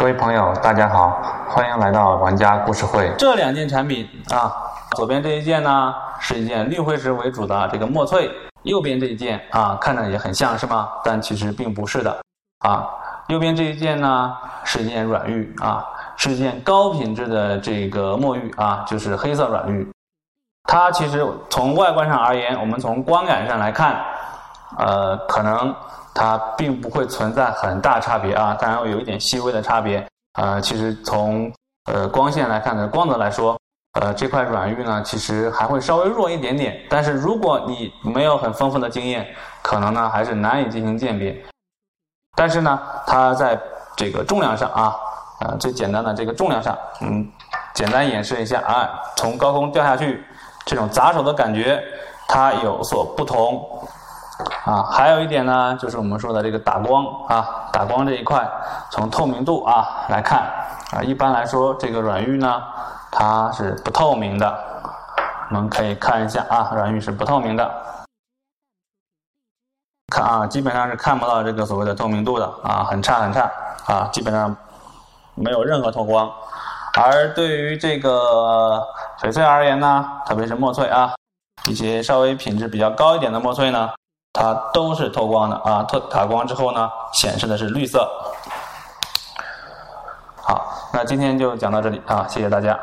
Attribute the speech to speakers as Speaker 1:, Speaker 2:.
Speaker 1: 各位朋友，大家好，欢迎来到玩家故事会。
Speaker 2: 这两件产品啊，左边这一件呢是一件绿灰石为主的这个墨翠，右边这一件啊看着也很像是吗？但其实并不是的啊。右边这一件呢是一件软玉啊，是一件高品质的这个墨玉啊，就是黑色软玉。它其实从外观上而言，我们从观感上来看，呃，可能。它并不会存在很大差别啊，当然有一点细微的差别。呃，其实从呃光线来看的光泽来说，呃这块软玉呢，其实还会稍微弱一点点。但是如果你没有很丰富的经验，可能呢还是难以进行鉴别。但是呢，它在这个重量上啊，呃最简单的这个重量上，嗯，简单演示一下啊，从高空掉下去，这种砸手的感觉，它有所不同。啊，还有一点呢，就是我们说的这个打光啊，打光这一块，从透明度啊来看啊，一般来说这个软玉呢，它是不透明的，我们可以看一下啊，软玉是不透明的，看啊，基本上是看不到这个所谓的透明度的啊，很差很差啊，基本上没有任何透光。而对于这个翡翠而言呢，特别是墨翠啊，一些稍微品质比较高一点的墨翠呢。它都是透光的啊，透打光之后呢，显示的是绿色。好，那今天就讲到这里啊，谢谢大家。